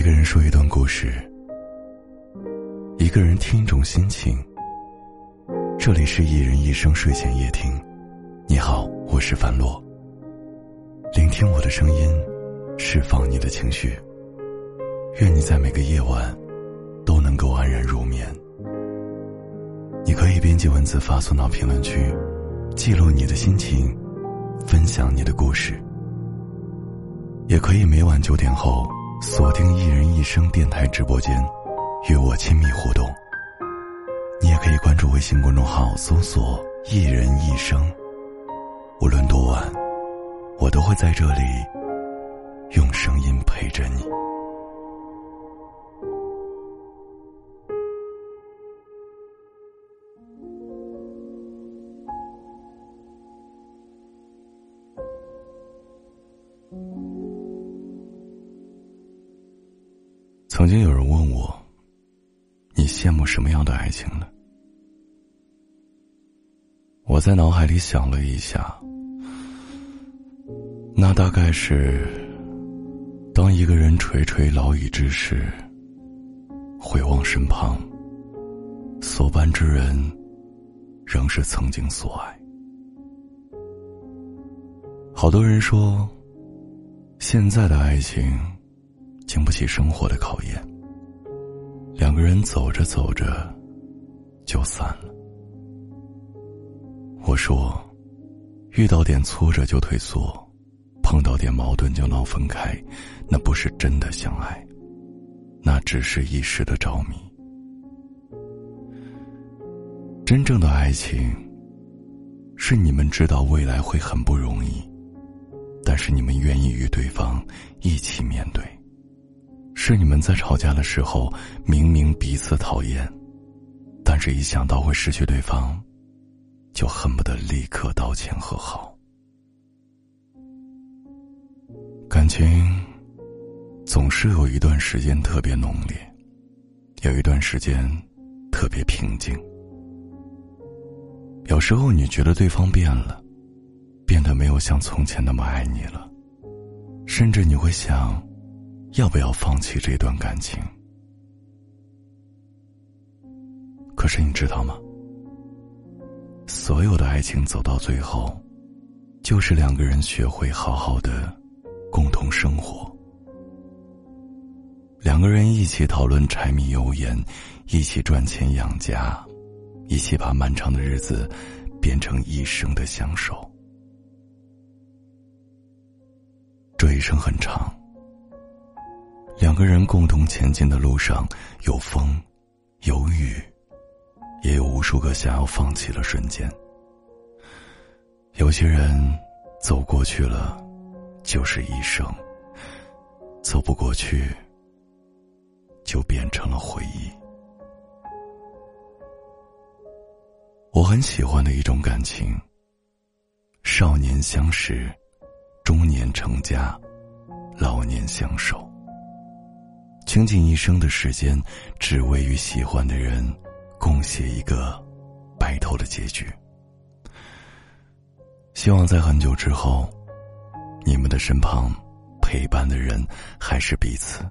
一个人说一段故事，一个人听一种心情。这里是一人一生睡前夜听，你好，我是樊洛。聆听我的声音，释放你的情绪。愿你在每个夜晚都能够安然入眠。你可以编辑文字发送到评论区，记录你的心情，分享你的故事。也可以每晚九点后。锁定一人一生电台直播间，与我亲密互动。你也可以关注微信公众号，搜索“一人一生”。无论多晚，我都会在这里，用声音陪着你。羡慕什么样的爱情呢？”我在脑海里想了一下，那大概是当一个人垂垂老矣之时，回望身旁，所伴之人仍是曾经所爱。好多人说，现在的爱情。经不起生活的考验，两个人走着走着就散了。我说，遇到点挫折就退缩，碰到点矛盾就闹分开，那不是真的相爱，那只是一时的着迷。真正的爱情，是你们知道未来会很不容易，但是你们愿意与对方一起面对。是你们在吵架的时候，明明彼此讨厌，但是一想到会失去对方，就恨不得立刻道歉和好。感情总是有一段时间特别浓烈，有一段时间特别平静。有时候你觉得对方变了，变得没有像从前那么爱你了，甚至你会想。要不要放弃这段感情？可是你知道吗？所有的爱情走到最后，就是两个人学会好好的共同生活，两个人一起讨论柴米油盐，一起赚钱养家，一起把漫长的日子变成一生的相守。这一生很长。两个人共同前进的路上，有风，有雨，也有无数个想要放弃的瞬间。有些人走过去了，就是一生；走不过去，就变成了回忆。我很喜欢的一种感情：少年相识，中年成家，老年相守。倾尽一生的时间，只为与喜欢的人共写一个白头的结局。希望在很久之后，你们的身旁陪伴的人还是彼此，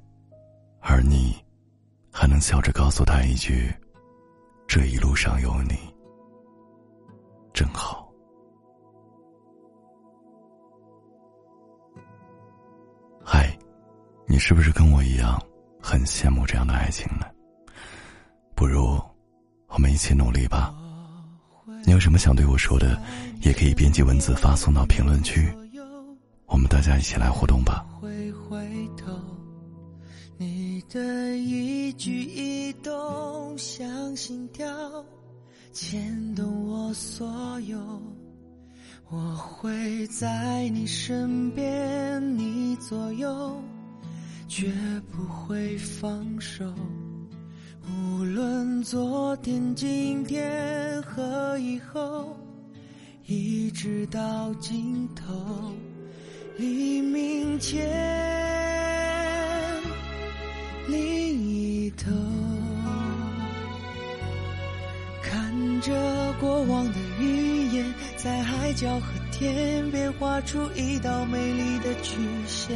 而你还能笑着告诉他一句：“这一路上有你，真好。”嗨，你是不是跟我一样？很羡慕这样的爱情呢，不如我们一起努力吧。你有什么想对我说的，也可以编辑文字发送到评论区，我们大家一起来互动吧。回回头，你的一举一动像心跳，牵动我所有。我会在你身边，你左右。绝不会放手，无论昨天、今天和以后，一直到尽头，黎明前另一头，看着过往的语言，在海角和天边画出一道美丽的曲线。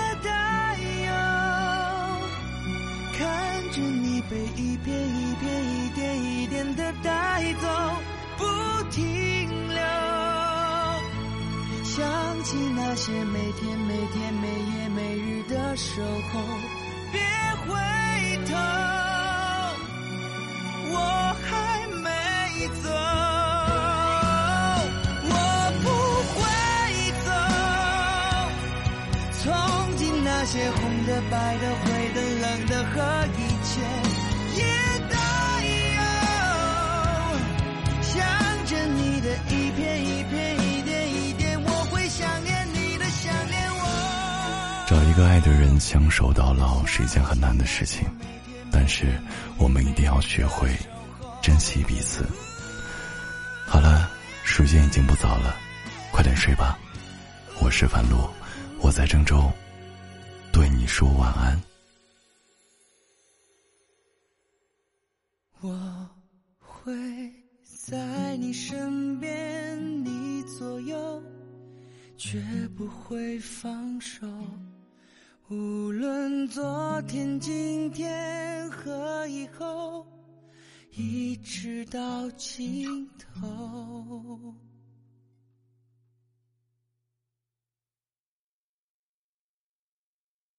被一片一片、一点一点的带走，不停留。想起那些每天每天每夜每日的守候，别回头，我还没走，我不会走。从今那些红的、白的、灰的、冷的和一切，找一个爱的人相守到老是一件很难的事情，但是我们一定要学会珍惜彼此。好了，时间已经不早了，快点睡吧。我是樊露，我在郑州，对你说晚安。我会在你身边，你左右，绝不会放手。无论昨天、今天和以后，一直到尽头。